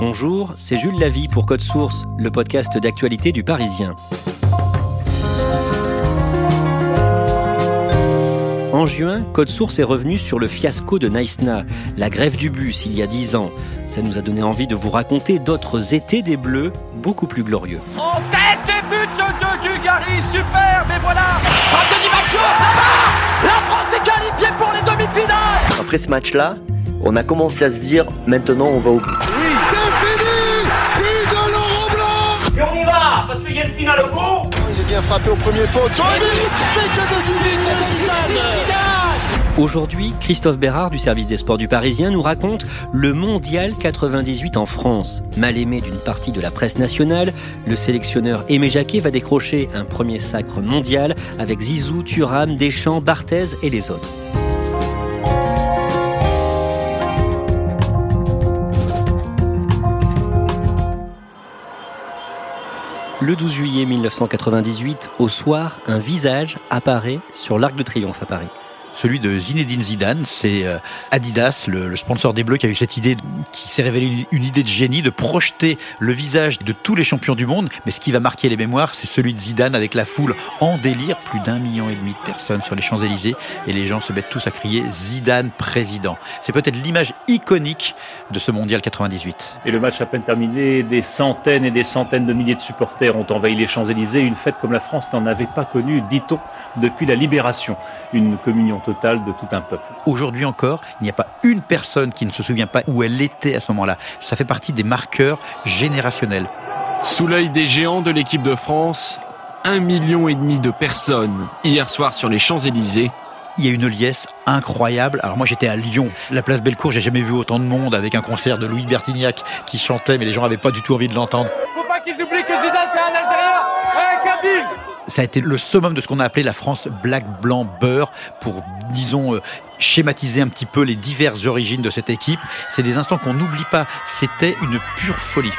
Bonjour, c'est Jules Lavie pour Code Source, le podcast d'actualité du Parisien. En juin, Code Source est revenu sur le fiasco de Naïsna, la grève du bus il y a dix ans. Ça nous a donné envie de vous raconter d'autres étés des Bleus beaucoup plus glorieux. En tête des buts de Dugarry, super, mais voilà Frappe de Di Maggio, là-bas La France est qualifiée pour les demi-finales Après ce match-là, on a commencé à se dire maintenant on va au bout. A Il est bien frappé au premier poteau. Aujourd'hui, Christophe Bérard du service des sports du Parisien nous raconte le Mondial 98 en France. Mal aimé d'une partie de la presse nationale, le sélectionneur Aimé Jacquet va décrocher un premier sacre mondial avec Zizou, Thuram, Deschamps, Barthez et les autres. Le 12 juillet 1998, au soir, un visage apparaît sur l'Arc de Triomphe à Paris. Celui de Zinedine Zidane. C'est euh, Adidas, le, sponsor des Bleus, qui a eu cette idée, qui s'est révélée une, une idée de génie de projeter le visage de tous les champions du monde. Mais ce qui va marquer les mémoires, c'est celui de Zidane avec la foule en délire, plus d'un million et demi de personnes sur les Champs-Élysées, et les gens se mettent tous à crier Zidane président. C'est peut-être l'image iconique de ce mondial 98. Et le match à peine terminé, des centaines et des centaines de milliers de supporters ont envahi les Champs-Élysées. Une fête comme la France n'en avait pas connue, dit-on, depuis la libération. Une communion totale de tout un peuple. Aujourd'hui encore, il n'y a pas une personne qui ne se souvient pas où elle était à ce moment-là. Ça fait partie des marqueurs générationnels. Sous l'œil des géants de l'équipe de France, un million et demi de personnes hier soir sur les Champs-Élysées il y a une liesse incroyable. Alors moi j'étais à Lyon, la place Bellecour, j'ai jamais vu autant de monde avec un concert de Louis Bertignac qui chantait, mais les gens n'avaient pas du tout envie de l'entendre. Faut pas qu'ils oublient que Zidane c'est un Algérien, un Kabyle Ça a été le summum de ce qu'on a appelé la France black, blanc, beurre pour, disons, euh, schématiser un petit peu les diverses origines de cette équipe. C'est des instants qu'on n'oublie pas. C'était une pure folie.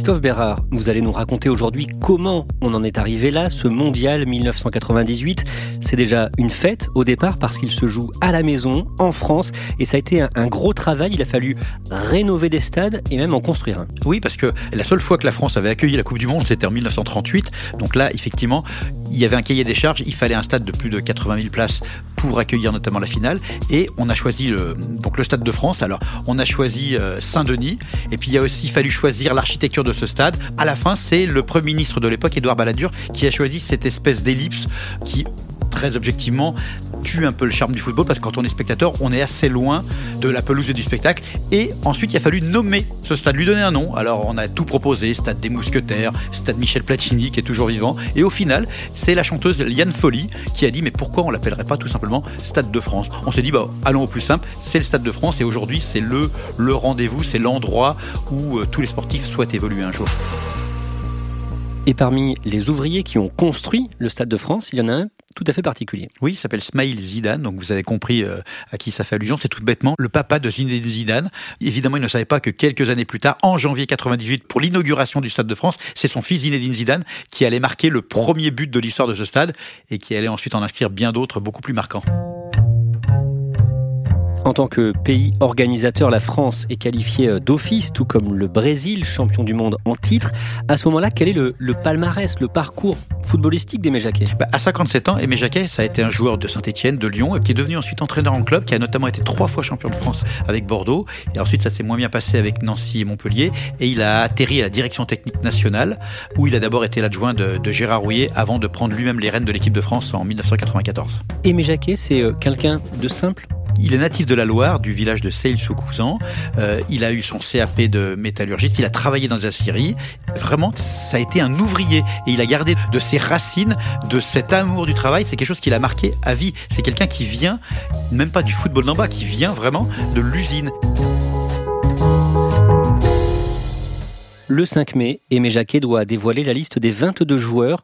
Christophe Bérard, vous allez nous raconter aujourd'hui comment on en est arrivé là, ce mondial 1998. C'est déjà une fête au départ parce qu'il se joue à la maison, en France, et ça a été un, gros travail. Il a fallu rénover des stades et même en construire un. Oui, parce que la seule fois que la France avait accueilli la Coupe du Monde, c'était en 1938. Donc là, effectivement, il y avait un cahier des charges. Il fallait un stade de plus de 80 000 places pour accueillir notamment la finale. Et on a choisi le, donc le Stade de France. Alors, on a choisi euh, Saint-Denis. Et puis, il a aussi fallu choisir l'architecture de ce stade. À la fin, c'est le Premier ministre de l'époque, Édouard Balladur, qui a choisi cette espèce d'ellipse qui très objectivement tue un peu le charme du football parce que quand on est spectateur, on est assez loin de la pelouse et du spectacle. Et ensuite, il a fallu nommer ce stade, lui donner un nom. Alors, on a tout proposé stade des Mousquetaires, stade Michel Platini qui est toujours vivant. Et au final, c'est la chanteuse Liane Folly qui a dit Mais pourquoi on l'appellerait pas tout simplement Stade de France? On s'est dit bah, Allons au plus simple, c'est le Stade de France. Et aujourd'hui, c'est le, rendez-vous, c'est l'endroit où euh, tous les sportifs souhaitent évoluer un jour. Et parmi les ouvriers qui ont construit le Stade de France, il y en a un tout à fait particulier. Oui, il s'appelle Smail Zidane, donc vous avez compris euh, à qui ça fait allusion. C'est tout bêtement le papa de Zinedine Zidane. Évidemment, il ne savait pas que quelques années plus tard, en janvier 98, pour l'inauguration du Stade de France, c'est son fils Zinedine Zidane qui allait marquer le premier but de l'histoire de ce stade et qui allait ensuite en inscrire bien d'autres beaucoup plus marquants. En tant que pays organisateur, la France est qualifiée euh, d'office, tout comme le Brésil, champion du monde en titre. À ce moment-là, quel est le, palmarès, le parcours footballistique d'Aimé Jacquet? Bah, À 57 ans, Aimé Jacquet, ça a été un joueur de Saint-Etienne, de Lyon, et qui est devenu ensuite entraîneur en club, qui a notamment été trois fois champion de France avec Bordeaux. Et ensuite, ça s'est moins bien passé avec Nancy et Montpellier. Et il a atterri à la direction technique nationale, où il a d'abord été l'adjoint de, de, Gérard Rouillet, avant de prendre lui-même les rênes de l'équipe de France en 1994. Aimé Jacquet, c'est euh, quelqu'un de simple? Il est natif de la Loire, du village de Seil-sous-Cousan. Euh, il a eu son CAP de métallurgiste. Il a travaillé dans la Syrie. Vraiment, ça a été un ouvrier. Et il a gardé de ses racines, de cet amour du travail. C'est quelque chose qui l'a marqué à vie. C'est quelqu'un qui vient, même pas du football d'en bas, qui vient vraiment de l'usine. Le 5 mai, Aimé Jacquet doit dévoiler la liste des 22 joueurs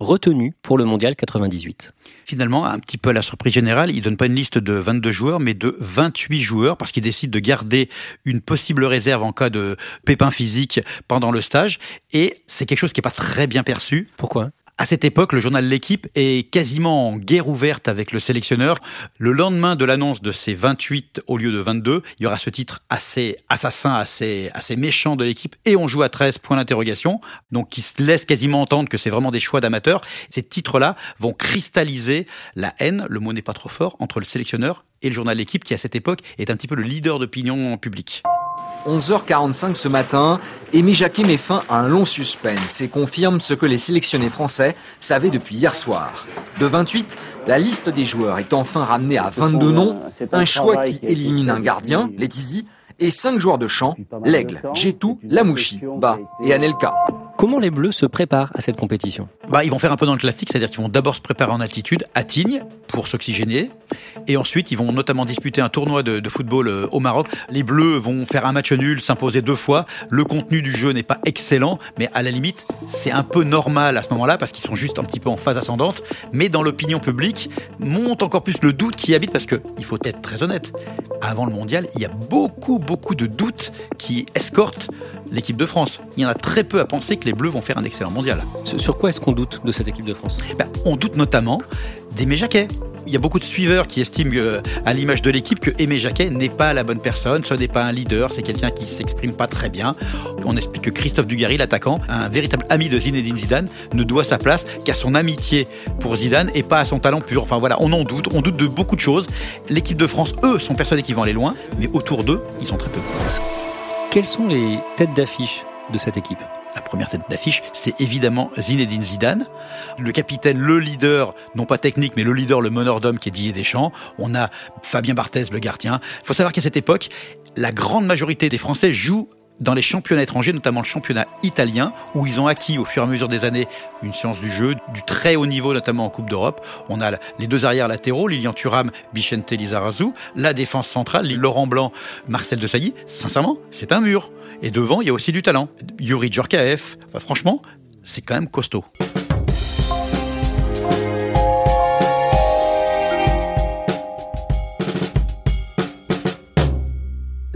retenu pour le mondial 98. Finalement, un petit peu à la surprise générale, il donne pas une liste de 22 joueurs, mais de 28 joueurs, parce qu'il décide de garder une possible réserve en cas de pépin physique pendant le stage. Et c'est quelque chose qui n'est pas très bien perçu. Pourquoi? À cette époque, le journal L'équipe est quasiment en guerre ouverte avec le sélectionneur. Le lendemain de l'annonce de ces 28 au lieu de 22, il y aura ce titre assez assassin, assez, assez méchant de l'équipe et on joue à 13 points d'interrogation. Donc qui se laisse quasiment entendre que c'est vraiment des choix d'amateurs. Ces titres-là vont cristalliser la haine, le mot n'est pas trop fort, entre le sélectionneur et le journal L'équipe qui à cette époque est un petit peu le leader d'opinion publique. 11h45 ce matin, Aimé Jacquet met fin à un long suspense et confirme ce que les sélectionnés français savaient depuis hier soir. De 28, la liste des joueurs est enfin ramenée à 22 noms, un choix qui élimine un gardien, Letizy, et 5 joueurs de champ, L'Aigle, Gétou, Lamouchi, Ba et Anelka. Comment les Bleus se préparent à cette compétition? Bah, Ils vont faire un peu dans le classique, c'est-à-dire qu'ils vont d'abord se préparer en altitude à Tignes pour s'oxygéner, et ensuite ils vont notamment disputer un tournoi de, football euh, au Maroc. Les Bleus vont faire un match nul, s'imposer deux fois. Le contenu du jeu n'est pas excellent, mais à la limite c'est un peu normal à ce moment-là parce qu'ils sont juste un petit peu en phase ascendante. Mais dans l'opinion publique monte encore plus le doute qui habite parce que il faut être très honnête. Avant le mondial, il y a beaucoup beaucoup de doutes qui escortent l'équipe de France. Il y en a très peu à penser que les Bleus vont faire un excellent mondial. Sur quoi est-ce qu'on doute de cette équipe de France? Ben, On doute notamment d'Aimé Jacquet. Il y a beaucoup de suiveurs qui estiment, à l'image de l'équipe, que Aimé Jacquet n'est pas la bonne personne, ce n'est pas un leader, c'est quelqu'un qui s'exprime pas très bien. On explique que Christophe Dugarry, l'attaquant, un véritable ami de Zinedine Zidane, ne doit sa place qu'à son amitié pour Zidane et pas à son talent pur. Enfin voilà, on en doute, on doute de beaucoup de choses. L'équipe de France, eux, sont persuadés qu'ils vont aller loin, mais autour d'eux, ils sont très peu. Quelles sont les têtes d'affiche de cette équipe? La première tête d'affiche, c'est évidemment Zinedine Zidane, le capitaine, le leader, non pas technique, mais le leader, le meneur d'homme qui est Didier Deschamps. On a Fabien Barthez, le gardien. Il faut savoir qu'à cette époque, la grande majorité des Français jouent dans les championnats étrangers, notamment le championnat italien, où ils ont acquis au fur et à mesure des années une science du jeu, du très haut niveau, notamment en Coupe d'Europe. On a les deux arrières latéraux, Lilian Thuram, Bichente Lizarazu, la défense centrale, Laurent Blanc, Marcel Desailly. Sincèrement, c'est un mur. Et devant, il y a aussi du talent. Yuri Djorkaeff. franchement, c'est quand même costaud.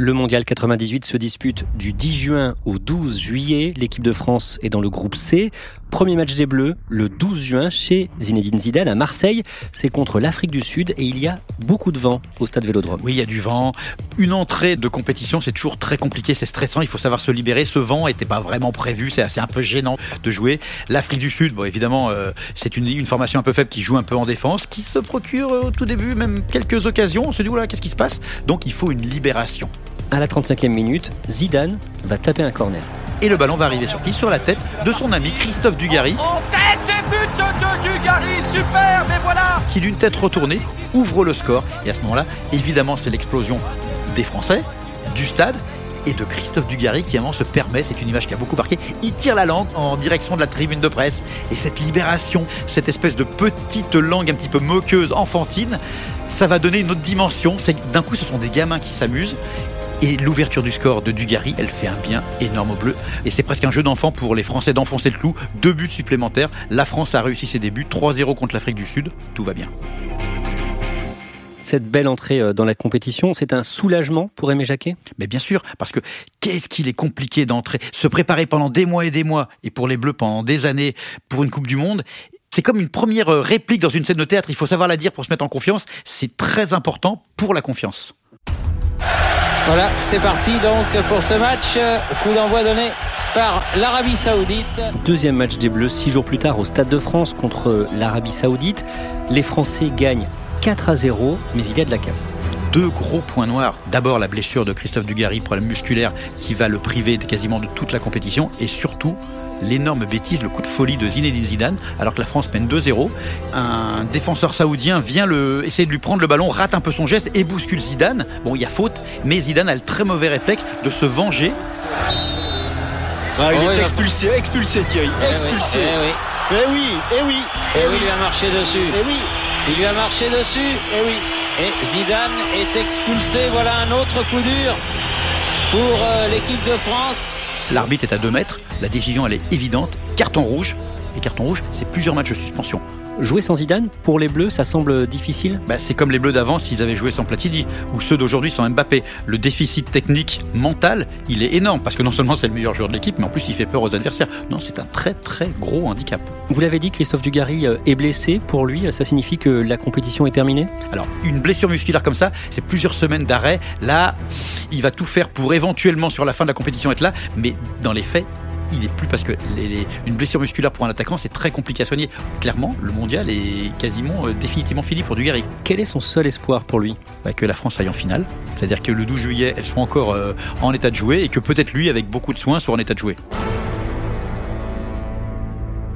Le mondial 98 se dispute du 10 juin au 12 juillet. L'équipe de France est dans le groupe C. Premier match des Bleus, le 12 juin, chez Zinedine Zidane à Marseille. C'est contre l'Afrique du Sud et il y a beaucoup de vent au stade Vélodrome. Oui, il y a du vent. Une entrée de compétition, c'est toujours très compliqué, c'est stressant. Il faut savoir se libérer. Ce vent n'était pas vraiment prévu. C'est assez un peu gênant de jouer. L'Afrique du Sud, bon, évidemment, euh, c'est une, formation un peu faible qui joue un peu en défense, qui se procure au tout début même quelques occasions. On se dit, voilà, qu'est-ce qui se passe? Donc il faut une libération à la 35e minute, Zidane va taper un corner. Et le ballon va arriver sur qui Sur la tête de son ami Christophe Dugarry. En tête des buts de Dugarry, super, mais voilà Qui d'une tête retournée ouvre le score. Et à ce moment-là, évidemment, c'est l'explosion des Français, du stade et de Christophe Dugarry qui avant se permet, c'est une image qui a beaucoup marqué, il tire la langue en direction de la tribune de presse. Et cette libération, cette espèce de petite langue un petit peu moqueuse, enfantine, ça va donner une autre dimension. C'est d'un coup, ce sont des gamins qui s'amusent Et l'ouverture du score de Dugarry, elle fait un bien énorme au bleu. Et c'est presque un jeu d'enfant pour les Français d'enfoncer le clou. Deux buts supplémentaires. La France a réussi ses débuts. 3-0 contre l'Afrique du Sud. Tout va bien. Cette belle entrée euh, dans la compétition, c'est un soulagement pour Aimé Jacquet? Mais bien sûr, parce que qu'est-ce qu'il est compliqué d'entrer, se préparer pendant des mois et des mois, et pour les Bleus pendant des années pour une Coupe du Monde. C'est comme une première euh, réplique dans une scène de théâtre, il faut savoir la dire pour se mettre en confiance. C'est très important pour la confiance. Voilà, c'est parti donc pour ce match. Coup d'envoi donné par l'Arabie Saoudite. Deuxième match des Bleus, six jours plus tard au Stade de France contre l'Arabie Saoudite. Les Français gagnent 4 à 0, mais il y a de la casse. Deux gros points noirs. D'abord la blessure de Christophe Dugarry, problème musculaire qui va le priver quasiment de toute la compétition. Et surtout, l'énorme bêtise, le coup de folie de Zinedine Zidane, alors que la France mène 2-0. Un défenseur saoudien vient le, essayer de lui prendre le ballon, rate un peu son geste et bouscule Zidane. Bon, il y a faute, mais Zidane a le très mauvais réflexe de se venger. Ah, il est expulsé, expulsé Thierry, expulsé. Eh oui, eh oui, eh oui, eh oui. Il lui a marché dessus. Eh oui. Il lui a marché dessus. Eh oui. Et Zidane est expulsé. Voilà un autre coup dur pour euh, l'équipe de France. L'arbitre est à 2 mètres. La décision, elle est évidente. Carton rouge. Et carton rouge, c'est plusieurs matchs de suspension. Jouer sans Zidane, pour les Bleus, ça semble difficile? Bah, C'est comme les Bleus d'avant s'ils avaient joué sans Platini, ou ceux d'aujourd'hui sans Mbappé. Le déficit technique, mental, il est énorme, parce que non seulement c'est le meilleur joueur de l'équipe, mais en plus il fait peur aux adversaires. Non, c'est un très très gros handicap. Vous l'avez dit, Christophe Dugarry euh, est blessé. Pour lui, ça signifie que la compétition est terminée? Alors, une blessure musculaire comme ça, c'est plusieurs semaines d'arrêt. Là, il va tout faire pour éventuellement sur la fin de la compétition être là, mais dans les faits, il est plus parce que les, une blessure musculaire pour un attaquant c'est très compliqué à soigner. Clairement, le mondial est quasiment euh, définitivement fini pour Dugarry. Quel est son seul espoir pour lui? Bah, Que la France aille en finale, c'est-à-dire que le 12 juillet elle soit encore euh, en état de jouer et que peut-être lui avec beaucoup de soins soit en état de jouer.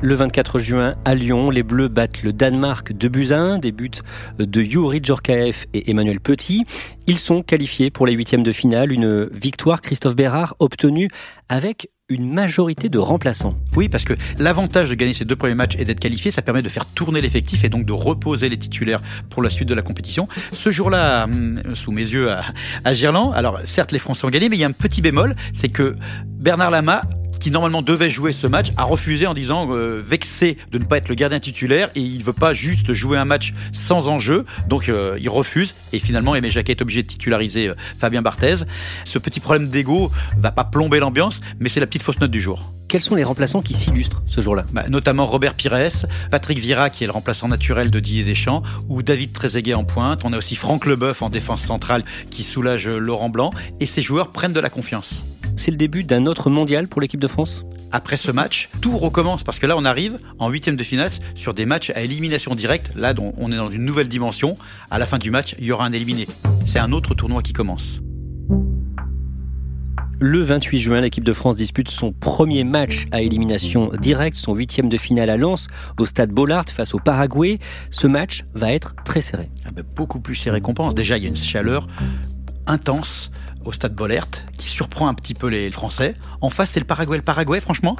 Le 24 juin à Lyon, les Bleus battent le Danemark de buts à 1, des buts de Yuri Djorkaeff et Emmanuel Petit. Ils sont qualifiés pour les huitièmes de finale, une victoire Christophe Bérard obtenue avec une majorité de remplaçants. Oui, parce que l'avantage de gagner ces deux premiers matchs et d'être qualifié, ça permet de faire tourner l'effectif et donc de reposer les titulaires pour la suite de la compétition. Ce jour-là, hum, sous mes yeux à, à Gerland, alors certes les Français ont gagné, mais il y a un petit bémol, c'est que Bernard Lama qui normalement devait jouer ce match, a refusé en disant euh, vexé de ne pas être le gardien titulaire et il veut pas juste jouer un match sans enjeu. Donc euh, il refuse et finalement Aimé Jacquet est obligé de titulariser euh, Fabien Barthez. Ce petit problème d'ego va pas plomber l'ambiance, mais c'est la petite fausse note du jour. Quels sont les remplaçants qui s'illustrent ce jour-là? Bah, Notamment Robert Pires, Patrick Vira qui est le remplaçant naturel de Didier Deschamps ou David Trezeguet en pointe. On a aussi Franck Leboeuf en défense centrale qui soulage Laurent Blanc et ces joueurs prennent de la confiance. C'est le début d'un autre mondial pour l'équipe de France après ce match, tout recommence parce que là, on arrive en huitième de finale sur des matchs à élimination directe. Là, on est dans une nouvelle dimension. À la fin du match, il y aura un éliminé. C'est un autre tournoi qui commence. Le 28 juin, l'équipe de France dispute son premier match à élimination directe, son huitième de finale à Lens, au stade Bollard face au Paraguay. Ce match va être très serré. Ah ben, beaucoup plus serré qu'on pense. Déjà, il y a une chaleur intense au stade Bollert qui surprend un petit peu les Français. En face, c'est le Paraguay. Le Paraguay, franchement,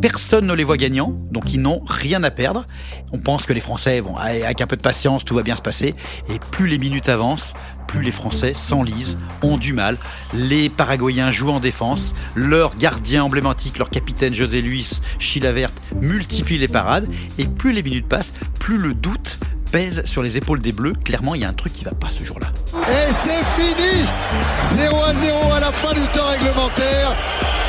Personne ne les voit gagnants, donc ils n'ont rien à perdre. On pense que les Français, vont avec un peu de patience, tout va bien se passer. Et plus les minutes avancent, plus les Français s'enlisent, ont du mal. Les Paraguayens jouent en défense. Leur gardien emblématique, leur capitaine José Luis Chilavert, multiplie les parades. Et plus les minutes passent, plus le doute pèse sur les épaules des Bleus. Clairement, il y a un truc qui va pas ce jour-là. Et c'est fini 0 à 0 à la fin du temps réglementaire.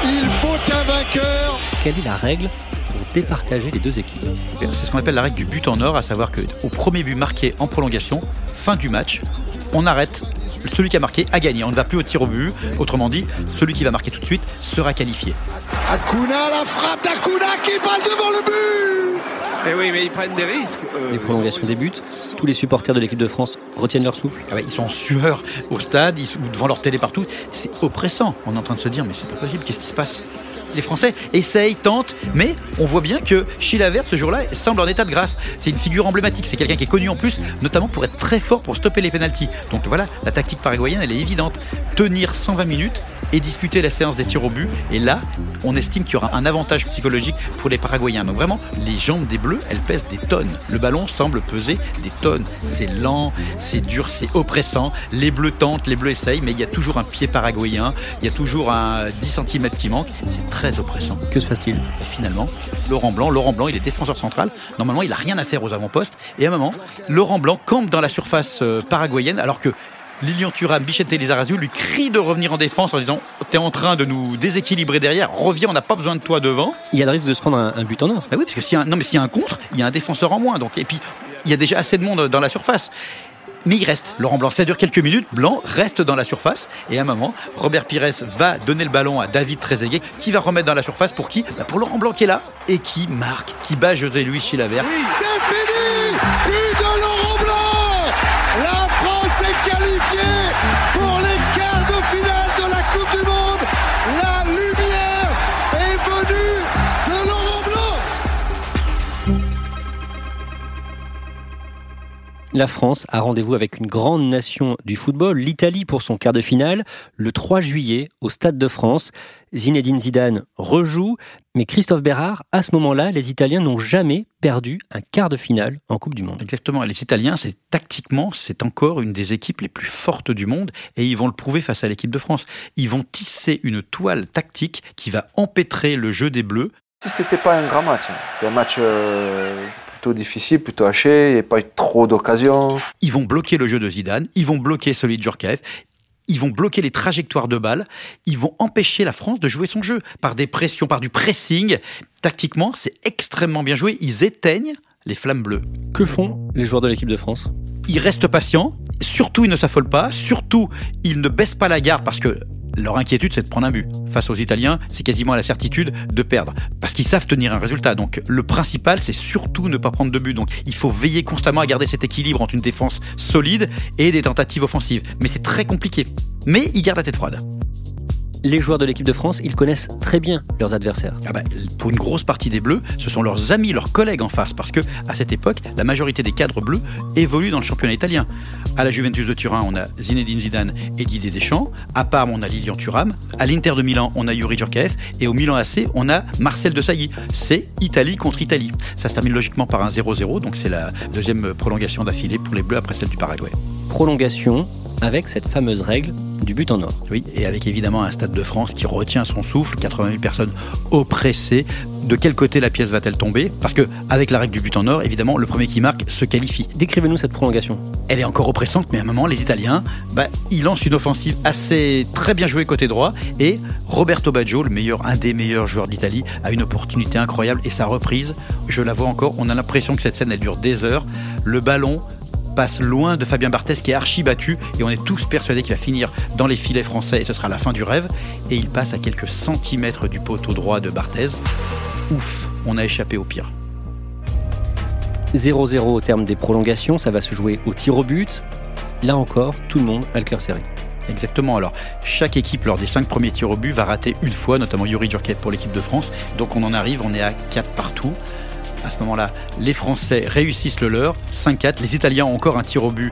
Il faut un vainqueur. Quelle est la règle pour départager les deux équipes C'est ce qu'on appelle la règle du but en or, à savoir qu'au premier but marqué en prolongation, fin du match, on arrête. Celui qui a marqué a gagné. On ne va plus au tir au but. Autrement dit, celui qui va marquer tout de suite sera qualifié. Akuna, la frappe d'Akuna qui passe devant le but mais oui, mais ils prennent des risques. Euh, les prolongations débutent. Tous les supporters de l'équipe de France retiennent leur souffle. Ah ils sont en sueur au stade, ils sont devant leur télé partout. C'est oppressant. On est en train de se dire, mais c'est pas possible. Qu'est-ce qui se passe? Les Français essayent, tentent, mais on voit bien que Chilavert, ce jour-là, semble en état de grâce. C'est une figure emblématique. C'est quelqu'un qui est connu en plus, notamment pour être très fort pour stopper les pénalties. Donc voilà, la tactique paraguayenne, elle est évidente. Tenir 120 minutes et disputer la séance des tirs au but. Et là, on estime qu'il y aura un avantage psychologique pour les Paraguayens. Donc vraiment, les jambes des Bleus, elles pèsent des tonnes. Le ballon semble peser des tonnes. C'est lent, c'est dur, c'est oppressant. Les Bleus tentent, les Bleus essayent, mais il y a toujours un pied paraguayen, il y a toujours un 10 cm qui manque. Très oppressant. Que se passe-t-il Et finalement, Laurent Blanc, Laurent Blanc, il est défenseur central. Normalement, il a rien à faire aux avant-postes. Et à un moment, Laurent Blanc campe dans la surface euh, paraguayenne, alors que Lilian Thuram, Bichette Lizarazu lui crie de revenir en défense en disant T'es en train de nous déséquilibrer derrière, reviens, on n'a pas besoin de toi devant. Il y a le risque de se prendre un, un but en or. Bah oui, parce que s'il y, a un- non, mais s'il y a un contre, il y a un défenseur en moins. Donc, et puis, il y a déjà assez de monde dans la surface. Mais il reste. Laurent Blanc, ça dure quelques minutes. Blanc reste dans la surface. Et à un moment, Robert Pires va donner le ballon à David Trezeguet, qui va remettre dans la surface pour qui? Bah, Pour Laurent Blanc qui est là et qui marque, qui bat José Luis Chilavert. C'est fini La France a rendez-vous avec une grande nation du football, l'Italie pour son quart de finale, le 3 juillet au Stade de France. Zinedine Zidane rejoue, mais Christophe Bérard, à ce moment-là, les Italiens n'ont jamais perdu un quart de finale en Coupe du Monde. Exactement. Et Les Italiens, c'est tactiquement, c'est encore une des équipes les plus fortes du monde et ils vont le prouver face à l'équipe de France. Ils vont tisser une toile tactique qui va empêtrer le jeu des Bleus. Si c'était pas un grand match, hein. c'était un match euh, plutôt difficile, plutôt haché, il n'y a pas eu trop d'occasions. Ils vont bloquer le jeu de Zidane, ils vont bloquer celui de Djorkaeff, ils vont bloquer les trajectoires de balles, ils vont empêcher la France de jouer son jeu par des pressions, par du pressing. Tactiquement, c'est extrêmement bien joué. Ils éteignent les flammes bleues. Que font les joueurs de l'équipe de France? Ils restent patients, surtout ils ne s'affolent pas, surtout ils ne baissent pas la garde parce que leur inquiétude c'est de prendre un but. Face aux Italiens, c'est quasiment à la certitude de perdre parce qu'ils savent tenir un résultat. Donc le principal c'est surtout ne pas prendre de but. Donc il faut veiller constamment à garder cet équilibre entre une défense solide et des tentatives offensives. Mais c'est très compliqué. Mais ils gardent la tête froide. Les joueurs de l'équipe de France, ils connaissent très bien leurs adversaires. Ah bah, pour une grosse partie des Bleus, ce sont leurs amis, leurs collègues en face, parce que à cette époque, la majorité des cadres bleus évoluent dans le championnat italien. À la Juventus de Turin, on a Zinedine Zidane et Didier Deschamps. À Parme, on a Lilian Thuram. À l'Inter de Milan, on a Yuri Djorkaeff. Et au Milan AC, on a Marcel Desailly. C'est Italie contre Italie. Ça se termine logiquement par un 0-0, donc c'est la deuxième prolongation d'affilée pour les Bleus après celle du Paraguay. Prolongation avec cette fameuse règle du but en or. Oui, et avec évidemment un Stade de France qui retient son souffle, 80 000 personnes oppressées. De quel côté la pièce va-t-elle tomber? Parce que avec la règle du but en or, évidemment, le premier qui marque se qualifie. Décrivez-nous cette prolongation. Elle est encore oppressante, mais à un moment, les Italiens, bah, ils lancent une offensive assez très bien jouée côté droit, et Roberto Baggio, le meilleur, un des meilleurs joueurs d'Italie, a une opportunité incroyable, et sa reprise, je la vois encore, on a l'impression que cette scène, elle dure des heures. Le ballon passe loin de Fabien Barthez qui est archi battu et on est tous persuadés qu'il va finir dans les filets français et ce sera la fin du rêve et il passe à quelques centimètres du poteau droit de Barthez. Ouf, on a échappé au pire. 0-0 au terme des prolongations, ça va se jouer au tir au but. Là encore, tout le monde a le cœur serré. Exactement. Alors, chaque équipe, lors des cinq premiers tirs au but, va rater une fois, notamment Yuri Djorkaeff pour l'équipe de France. Donc, on en arrive, on est à 4 partout. À ce moment-là, les Français réussissent le leur, 5-4. Les Italiens ont encore un tir au but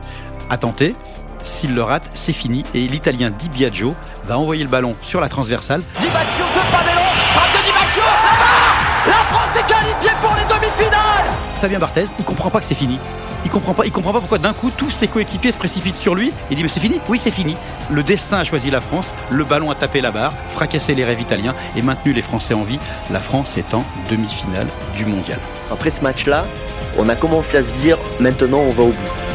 à tenter. S'ils le ratent, c'est fini. Et l'Italien Di Biagio va envoyer le ballon sur la transversale. Di Baccio, deux pas d'élan, frappe de Di Baccio, là-bas La France est qualifiée pour les demi-finales Fabien Barthez, il comprend pas que c'est fini. Il comprend pas, comprend pas pourquoi d'un coup tous ses coéquipiers se précipitent sur lui. Il dit mais c'est fini Oui c'est fini. Le destin a choisi la France. Le ballon a tapé la barre, fracassé les rêves italiens et maintenu les Français en vie. La France est en demi-finale du mondial. Après ce match-là, on a commencé à se dire maintenant on va au bout.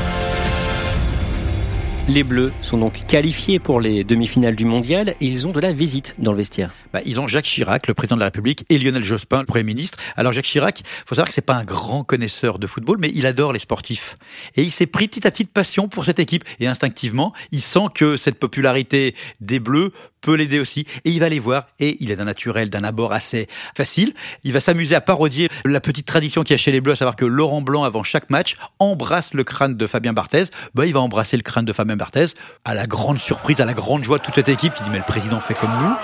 Les Bleus sont donc qualifiés pour les demi-finales du mondial et ils ont de la visite dans le vestiaire. Bah, ils ont Jacques Chirac, le président de la République, et Lionel Jospin, le Premier ministre. Alors Jacques Chirac, faut savoir que c'est pas un grand connaisseur de football, mais il adore les sportifs. Et il s'est pris petit à petit de passion pour cette équipe. Et instinctivement, il sent que cette popularité des Bleus peut l'aider aussi. Et il va les voir. Et il est d'un naturel, d'un abord assez facile. Il va s'amuser à parodier la petite tradition qu'il y a chez les Bleus, à savoir que Laurent Blanc, avant chaque match, embrasse le crâne de Fabien Barthez. Bah, il va embrasser le crâne de Fabien Barthez, à la grande surprise, à la grande joie de toute cette équipe qui dit mais le président fait comme nous.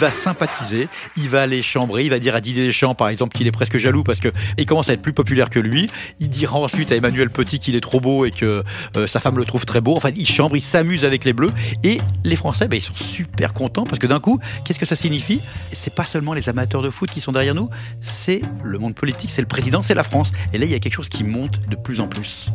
Va sympathiser, il va aller chambrer, il va dire à Didier Deschamps, par exemple, qu'il est presque jaloux parce que il commence à être plus populaire que lui. Il dira ensuite à Emmanuel Petit qu'il est trop beau et que euh, sa femme le trouve très beau. Enfin, il chambre, il s'amuse avec les Bleus. Et les Français, ben, ils sont super contents parce que d'un coup, qu'est-ce que ça signifie? C'est pas seulement les amateurs de foot qui sont derrière nous, c'est le monde politique, c'est le président, c'est la France. Et là, il y a quelque chose qui monte de plus en plus.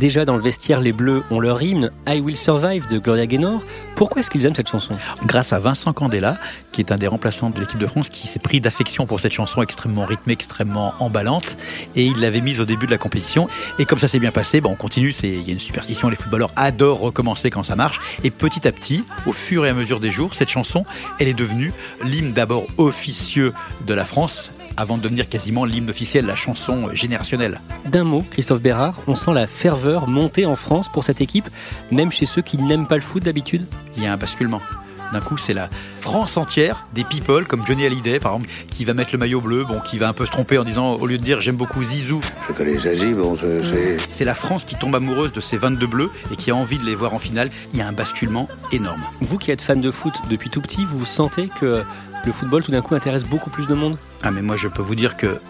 Déjà dans le vestiaire, les Bleus ont leur hymne I Will Survive de Gloria Gaynor. Pourquoi est-ce qu'ils aiment cette chanson? Grâce à Vincent Candela, qui est un des remplaçants de l'équipe de France, qui s'est pris d'affection pour cette chanson extrêmement rythmée, extrêmement emballante, et il l'avait mise au début de la compétition. Et comme ça s'est bien passé, bon, on continue. Il y a une superstition, les footballeurs adorent recommencer quand ça marche. Et petit à petit, au fur et à mesure des jours, cette chanson, elle est devenue l'hymne d'abord officieux de la France avant de devenir quasiment l'hymne officiel, la chanson générationnelle. D'un mot, Christophe Bérard, on sent la ferveur monter en France pour cette équipe, même chez ceux qui n'aiment pas le foot d'habitude? Il y a un basculement. D'un coup, c'est la France entière des people comme Johnny Hallyday, par exemple, qui va mettre le maillot bleu, bon, qui va un peu se tromper en disant, au lieu de dire j'aime beaucoup Zizou. Je connais Zazie, bon, c'est. C'est la France qui tombe amoureuse de ces 22 bleus et qui a envie de les voir en finale. Il y a un basculement énorme. Vous qui êtes fan de foot depuis tout petit, vous sentez que le football tout d'un coup intéresse beaucoup plus de monde? Ah, mais moi, je peux vous dire que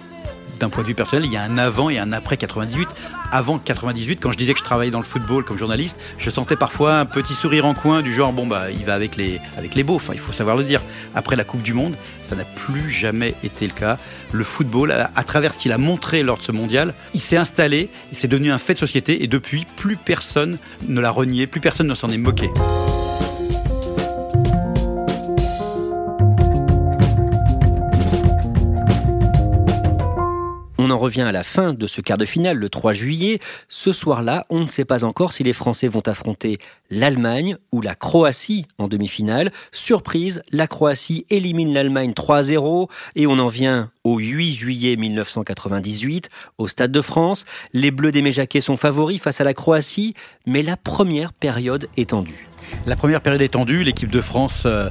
d'un point de vue personnel, il y a un avant et un après 98. Avant 98, quand je disais que je travaillais dans le football comme journaliste, je sentais parfois un petit sourire en coin du genre bon bah il va avec les avec les beaux. Enfin, il faut savoir le dire. Après la Coupe du Monde, ça n'a plus jamais été le cas. Le football, à, à travers ce qu'il a montré lors de ce mondial, il s'est installé, il s'est devenu un fait de société et depuis plus personne ne l'a renié, plus personne ne s'en est moqué. On en revient à la fin de ce quart de finale, le 3 juillet. Ce soir-là, on ne sait pas encore si les Français vont affronter l'Allemagne ou la Croatie en demi-finale. Surprise, la Croatie élimine l'Allemagne 3-0 et on en vient au 8 juillet 1998 au Stade de France. Les Bleus d'Aimé Jacquet sont favoris face à la Croatie, mais la première période est tendue. La première période est tendue, l'équipe de France euh,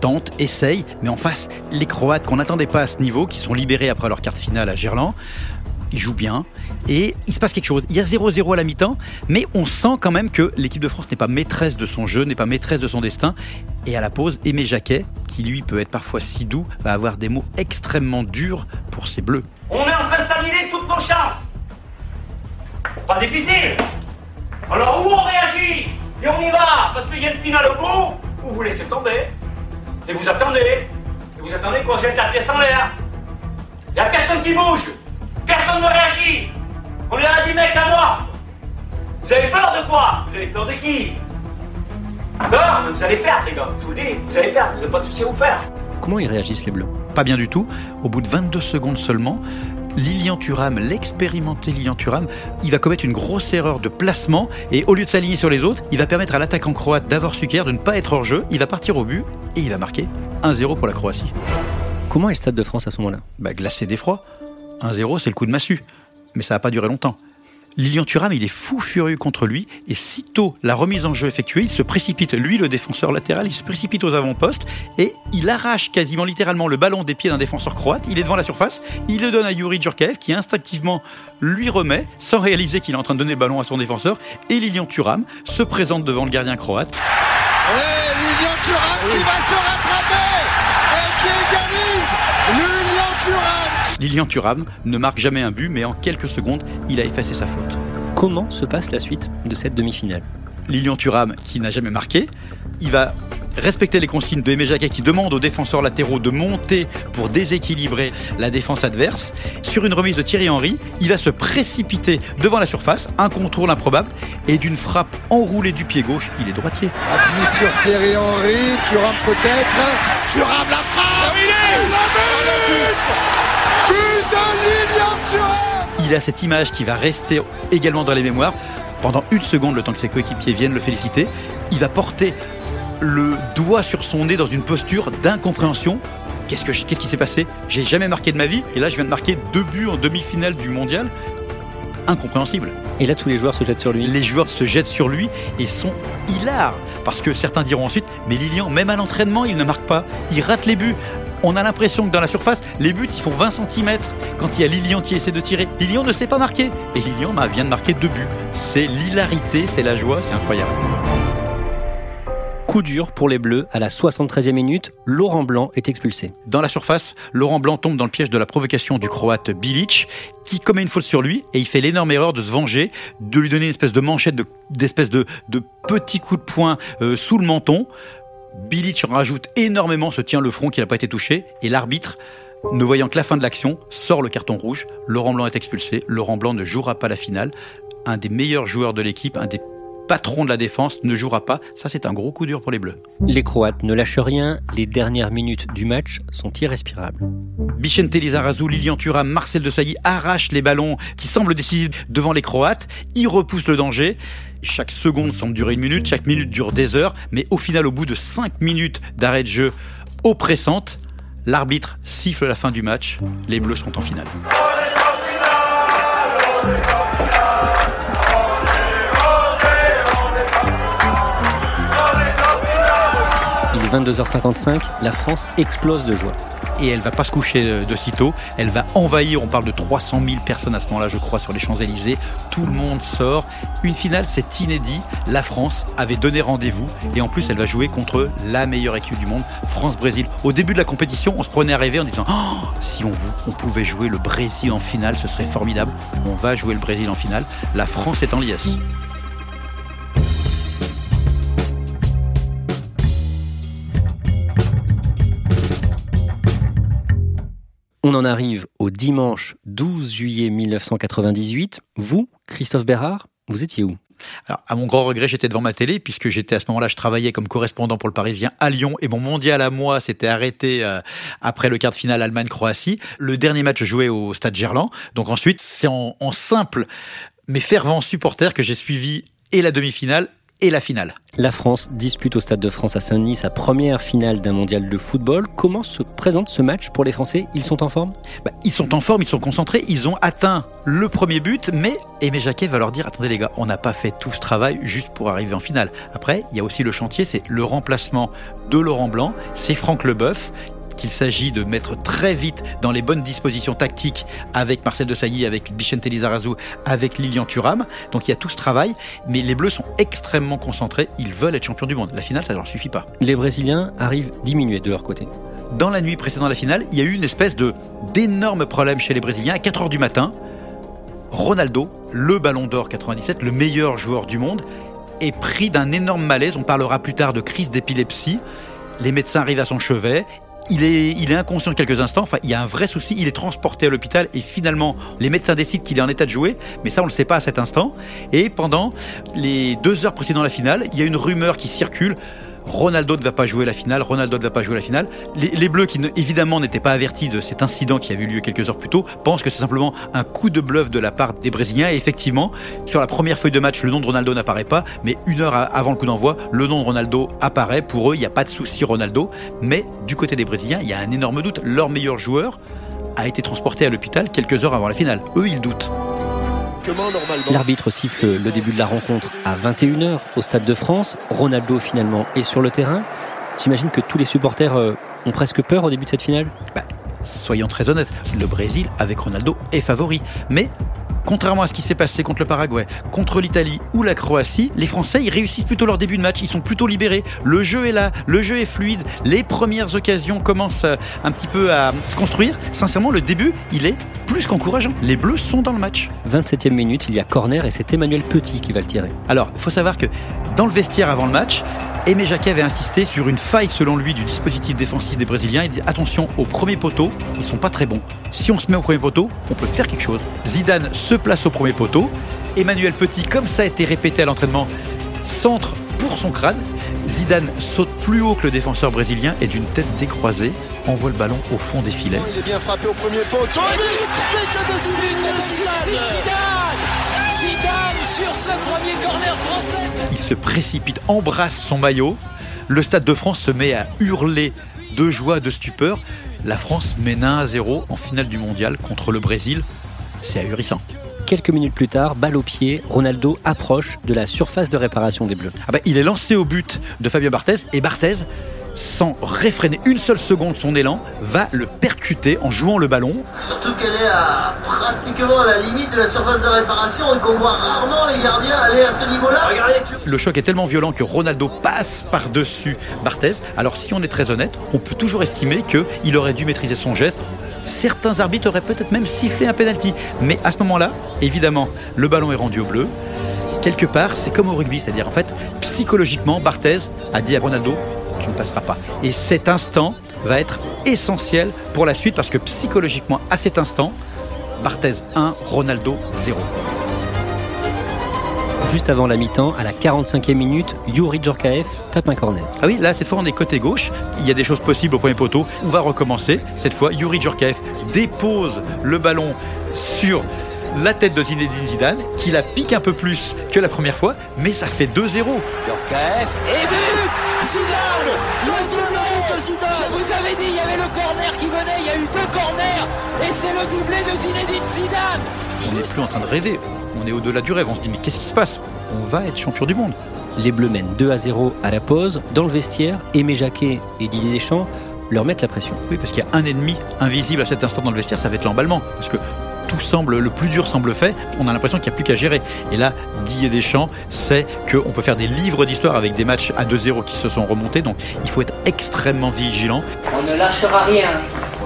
tente, essaye, mais en face, les Croates qu'on n'attendait pas à ce niveau, qui sont libérés après leur carte finale à Gerland, ils jouent bien et il se passe quelque chose. Il y a 0-0 à la mi-temps, mais on sent quand même que l'équipe de France n'est pas maîtresse de son jeu, n'est pas maîtresse de son destin. Et à la pause, Aimé Jacquet, qui lui peut être parfois si doux, va avoir des mots extrêmement durs pour ses bleus. On est en train de s'annuler toutes nos chances. Pas difficile. Alors où on réagit? Et on y va parce qu'il y a une finale au bout ou vous laissez tomber et vous attendez et vous attendez qu'on jette la pièce en l'air. Il n'y a personne qui bouge. Personne ne réagit On est à 10 mecs à mort Vous avez peur de quoi? Vous avez peur de qui? Peur vous allez perdre, les gars. Je vous le dis, vous allez perdre. Vous n'avez pas de souci à vous faire. Comment ils réagissent, les Bleus? Pas bien du tout. Au bout de 22 secondes seulement, Lilian Thuram, l'expérimenté Lilian Thuram, il va commettre une grosse erreur de placement et au lieu de s'aligner sur les autres, il va permettre à l'attaquant croate Davor Suker de ne pas être hors jeu. Il va partir au but et il va marquer 1-0 pour la Croatie. Comment est le Stade de France à ce moment-là? Bah glacé d'effroi. 1-0, c'est le coup de massue. Mais ça n'a pas duré longtemps. Lilian Thuram, est fou furieux contre lui, et sitôt la remise en jeu effectuée, il se précipite, lui le défenseur latéral, il se précipite aux avant-postes, et il arrache quasiment littéralement le ballon des pieds d'un défenseur croate, il est devant la surface, il le donne à Yuri Djurkaev, qui instinctivement lui remet, sans réaliser qu'il est en train de donner le ballon à son défenseur, et Lilian Thuram se présente devant le gardien croate. Lilian Thuram ne marque jamais un but, mais en quelques secondes, il a effacé sa faute. Comment se passe la suite de cette demi-finale? Lilian Thuram, qui n'a jamais marqué, il va respecter les consignes de Aimé Jacquet qui demande aux défenseurs latéraux de monter pour déséquilibrer la défense adverse. Sur une remise de Thierry Henry, il va se précipiter devant la surface, un contrôle improbable, et d'une frappe enroulée du pied gauche, il est droitier. Appui sur Thierry Henry, Thuram peut-être, Thuram la frappe, il est la Il a cette image qui va rester également dans les mémoires. Pendant une seconde, le temps que ses coéquipiers viennent le féliciter, il va porter le doigt sur son nez dans une posture d'incompréhension. Qu'est-ce, que, qu'est-ce qui s'est passé? J'ai jamais marqué de ma vie, et là je viens de marquer deux buts en demi-finale du mondial. Incompréhensible. Et là, tous les joueurs se jettent sur lui. Les joueurs se jettent sur lui et sont hilars. Parce que certains diront ensuite, mais Lilian, même à l'entraînement, il ne marque pas. Il rate les buts. On a l'impression que dans la surface, les buts, ils font 20 cm. Quand il y a Lilian qui essaie de tirer, Lilian ne sait pas marquer. Et Lilian bah, vient de marquer deux buts. C'est l'hilarité, c'est la joie, c'est incroyable. Coup dur pour les Bleus à la 73e minute, Laurent Blanc est expulsé. Dans la surface, Laurent Blanc tombe dans le piège de la provocation du Croate Bilic qui commet une faute sur lui et il fait l'énorme erreur de se venger, de lui donner une espèce de manchette, d'espèce de, de, petits coups de poing euh, sous le menton. Bilic rajoute énormément, se tient le front qui n'a pas été touché et l'arbitre ne voyant que la fin de l'action, sort le carton rouge. Laurent Blanc est expulsé. Laurent Blanc ne jouera pas la finale. Un des meilleurs joueurs de l'équipe, un des patrons de la défense, ne jouera pas. Ça, c'est un gros coup dur pour les Bleus. Les Croates ne lâchent rien. Les dernières minutes du match sont irrespirables. Bichente Lizarazu, Lilian Thuram, Marcel Desailly arrachent les ballons qui semblent décisifs devant les Croates. Ils repoussent le danger. Chaque seconde semble durer une minute, chaque minute dure des heures, mais au final, au bout de cinq minutes d'arrêt de jeu oppressante, L'arbitre siffle la fin du match. Les Bleus sont en finale. 22h55, la France explose de joie et elle va pas se coucher de sitôt. Elle va envahir, on parle de 300 000 personnes à ce moment-là, je crois, sur les Champs-Élysées. Tout le monde sort. Une finale, c'est inédit. La France avait donné rendez-vous et en plus, elle va jouer contre la meilleure équipe du monde, France-Brésil. Au début de la compétition, on se prenait à rêver en disant oh, si on, on pouvait jouer le Brésil en finale, ce serait formidable. On va jouer le Brésil en finale. La France est en liesse. On en arrive au dimanche 12 juillet 1998. Vous, Christophe Bérard, vous étiez où? Alors, à mon grand regret, j'étais devant ma télé puisque j'étais à ce moment-là, je travaillais comme correspondant pour le Parisien à Lyon et mon mondial à moi s'était arrêté euh, après le quart de finale Allemagne-Croatie. Le dernier match joué au Stade Gerland. Donc ensuite, c'est en, en simple mais fervent supporter que j'ai suivi et la demi-finale et la finale. La France dispute au Stade de France à Saint-Denis sa première finale d'un mondial de football. Comment se présente ce match pour les Français? Ils sont en forme? Bah, Ils sont en forme, ils sont concentrés, ils ont atteint le premier but, mais Aimé Jacquet va leur dire attendez les gars, on n'a pas fait tout ce travail juste pour arriver en finale. Après, il y a aussi le chantier, c'est le remplacement de Laurent Blanc, c'est Franck Leboeuf qu'il s'agit de mettre très vite dans les bonnes dispositions tactiques avec Marcel Desailly, avec Bichente Lizarazu, avec Lilian Thuram. Donc il y a tout ce travail, mais les Bleus sont extrêmement concentrés. Ils veulent être champions du monde. La finale, ça ne leur suffit pas. Les Brésiliens arrivent diminués de leur côté. Dans la nuit précédant la finale, il y a eu une espèce de d'énormes problèmes chez les Brésiliens. À 4 heures du matin, Ronaldo, le Ballon d'Or 97, le meilleur joueur du monde, est pris d'un énorme malaise. On parlera plus tard de crise d'épilepsie. Les médecins arrivent à son chevet il est, inconscient quelques instants. Enfin, il y a un vrai souci. Il est transporté à l'hôpital et finalement, les médecins décident qu'il est en état de jouer. Mais ça, on ne le sait pas à cet instant. Et pendant les deux heures précédant la finale, il y a une rumeur qui circule. Ronaldo ne va pas jouer la finale, Ronaldo ne va pas jouer la finale. Les, Bleus, qui évidemment n'étaient pas avertis de cet incident qui avait eu lieu quelques heures plus tôt, pensent que c'est simplement un coup de bluff de la part des Brésiliens. Et effectivement, sur la première feuille de match, le nom de Ronaldo n'apparaît pas, mais une heure avant le coup d'envoi, le nom de Ronaldo apparaît. Pour eux, il n'y a pas de souci Ronaldo. Mais du côté des Brésiliens, il y a un énorme doute. Leur meilleur joueur a été transporté à l'hôpital quelques heures avant la finale. Eux, ils doutent. L'arbitre siffle le début de la rencontre à 21h au Stade de France. Ronaldo finalement est sur le terrain. J'imagine que tous les supporters euh, ont presque peur au début de cette finale. Bah, soyons très honnêtes, le Brésil avec Ronaldo est favori. Mais Contrairement à ce qui s'est passé contre le Paraguay, contre l'Italie ou la Croatie, les Français ils réussissent plutôt leur début de match, ils sont plutôt libérés. Le jeu est là, le jeu est fluide, les premières occasions commencent euh, un petit peu à se construire. Sincèrement, le début, il est plus qu'encourageant. Les Bleus sont dans le match. 27e minute, il y a corner et c'est Emmanuel Petit qui va le tirer. Alors, il faut savoir que dans le vestiaire avant le match, Aimé Jacquet avait insisté sur une faille selon lui du dispositif défensif des Brésiliens. Il dit attention au premier poteau, ils sont pas très bons. Si on se met au premier poteau, on peut faire quelque chose. Zidane se place au premier poteau. Emmanuel Petit, comme ça a été répété à l'entraînement, centre pour son crâne. Zidane saute plus haut que le défenseur brésilien et d'une tête décroisée envoie le ballon au fond des filets. Il est bien frappé au premier poteau. Zidane sur ce premier corner français. Il se précipite, embrasse son maillot. Le Stade de France se met à hurler de joie, de stupeur. La France mène 1 à 0 en finale du mondial contre le Brésil. C'est ahurissant. Quelques minutes plus tard, balle au pied, Ronaldo approche de la surface de réparation des Bleus. Ah bah, il est lancé au but de Fabien Barthez et Barthez sans réfréner une seule seconde son élan, va le percuter en jouant le ballon. Surtout qu'elle est à pratiquement la limite de la surface de réparation et qu'on voit rarement les gardiens aller à ce niveau-là. Le choc est tellement violent que Ronaldo passe par-dessus Barthez. Alors si on est très honnête, on peut toujours estimer qu'il aurait dû maîtriser son geste. Certains arbitres auraient peut-être même sifflé un penalty. Mais à ce moment-là, évidemment, le ballon est rendu au bleu. Quelque part, c'est comme au rugby, c'est-à-dire en fait, psychologiquement, Barthez a dit à Ronaldo, tu ne passeras pas. Et cet instant va être essentiel pour la suite parce que psychologiquement, à cet instant, Barthez 1, Ronaldo 0. Juste avant la mi-temps, à la 45e minute, Yuri Djorkaeff tape un corner. Ah oui, là, cette fois, on est côté gauche. Il y a des choses possibles au premier poteau. On va recommencer. Cette fois, Yuri Djorkaeff dépose le ballon sur la tête de Zinedine Zidane, qui la pique un peu plus que la première fois, mais ça fait 2-0. Djorkaeff et but Zidane Deuxième but de Zidane Je vous avais dit, il y avait le corner qui venait, il y a eu deux corners, et c'est le doublé de Zinedine Zidane On n'est plus en train de rêver, on est au-delà du rêve, on se dit mais qu'est-ce qui se passe? On va être champion du monde. Les Bleus mènent 2 à 0 à la pause. Dans le vestiaire, Aimé Jacquet et Didier Deschamps leur mettent la pression. Oui, parce qu'il y a un ennemi invisible à cet instant dans le vestiaire, ça va être l'emballement. Parce que tout semble, le plus dur semble fait, on a l'impression qu'il n'y a plus qu'à gérer. Et là, Didier Deschamps sait qu'on peut faire des livres d'histoire avec des matchs à 2-0 qui se sont remontés, donc il faut être extrêmement vigilant. On ne lâchera rien,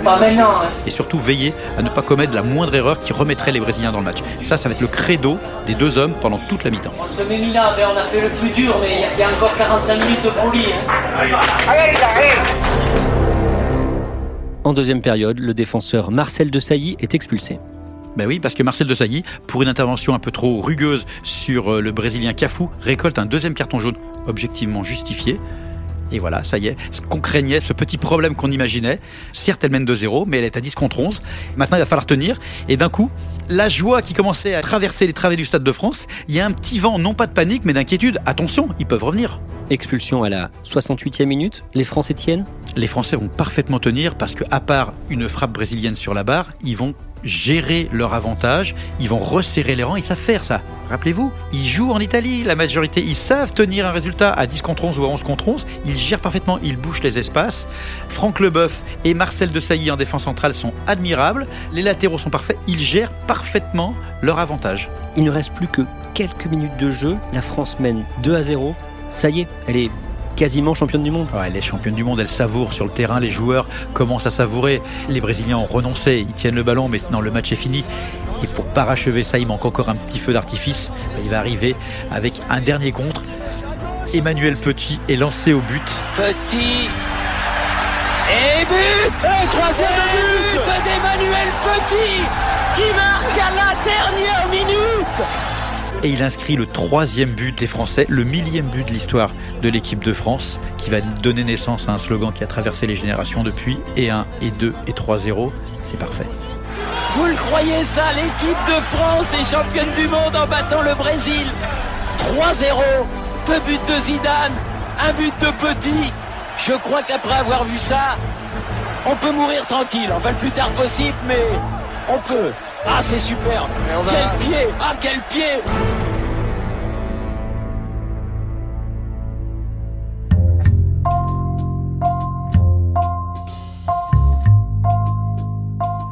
pas maintenant. hein. Et surtout veiller à ne pas commettre la moindre erreur qui remettrait les Brésiliens dans le match. Ça, ça va être le credo des deux hommes pendant toute la mi-temps. On se met mis là, mais on a fait le plus dur, mais il y a- il y, a encore 45 minutes de folie. hein. En deuxième période, le défenseur Marcel Desailly est expulsé. Ben oui, parce que Marcel Desailly, pour une intervention un peu trop rugueuse sur euh, le Brésilien Cafu, récolte un deuxième carton jaune objectivement justifié. Et voilà, ça y est, ce qu'on craignait, ce petit problème qu'on imaginait, certes elle mène 2-0, mais elle est à 10 contre 11. Maintenant il va falloir tenir. Et d'un coup, la joie qui commençait à traverser les travées du Stade de France, il y a un petit vent, non pas de panique, mais d'inquiétude. Attention, ils peuvent revenir. Expulsion à la 68e minute, les Français tiennent? Les Français vont parfaitement tenir parce que, à part une frappe brésilienne sur la barre, ils vont gérer leur avantage, ils vont resserrer les rangs, ils savent faire ça. Rappelez-vous, ils jouent en Italie, la majorité, ils savent tenir un résultat à 10 contre 11 ou à 11 contre 11, ils gèrent parfaitement, ils bouchent les espaces. Franck Leboeuf et Marcel Desailly en défense centrale sont admirables, les latéraux sont parfaits, ils gèrent parfaitement leur avantage. Il ne reste plus que quelques minutes de jeu, la France mène 2 à 0. Ça y est, elle est quasiment championne du monde. Ouais, elle est championne du monde, elle savoure sur le terrain, les joueurs commencent à savourer. Les Brésiliens ont renoncé, ils tiennent le ballon, mais non, le match est fini. Et pour parachever ça, il manque encore un petit feu d'artifice. Il va arriver avec un dernier contre. Emmanuel Petit est lancé au but. Petit. Et but Et troisième but d'Emmanuel Petit qui marque à la dernière minute Et il inscrit le troisième but des Français, le millième but de l'histoire de l'équipe de France, qui va donner naissance à un slogan qui a traversé les générations depuis. Et 1, et 2, et 3-0. C'est parfait. Vous le croyez ça L'équipe de France est championne du monde en battant le Brésil 3-0 Deux buts de Zidane Un but de Petit Je crois qu'après avoir vu ça, on peut mourir tranquille. Enfin le plus tard possible, mais on peut. Ah c'est superbe Quel pied. Ah quel pied.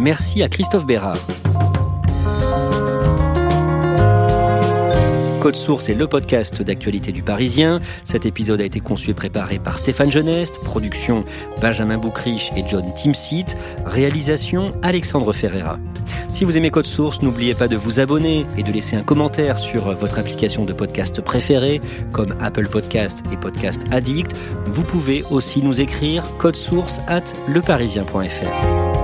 Merci à Christophe Bérard. Code Source est le podcast d'actualité du Parisien. Cet épisode a été conçu et préparé par Stéphane Genest, production Benjamin Boucriche et John Timsit, réalisation Alexandre Ferreira. Si vous aimez Code Source, n'oubliez pas de vous abonner et de laisser un commentaire sur votre application de podcast préférée, comme Apple Podcast et Podcast Addict. Vous pouvez aussi nous écrire source at leparisien.fr.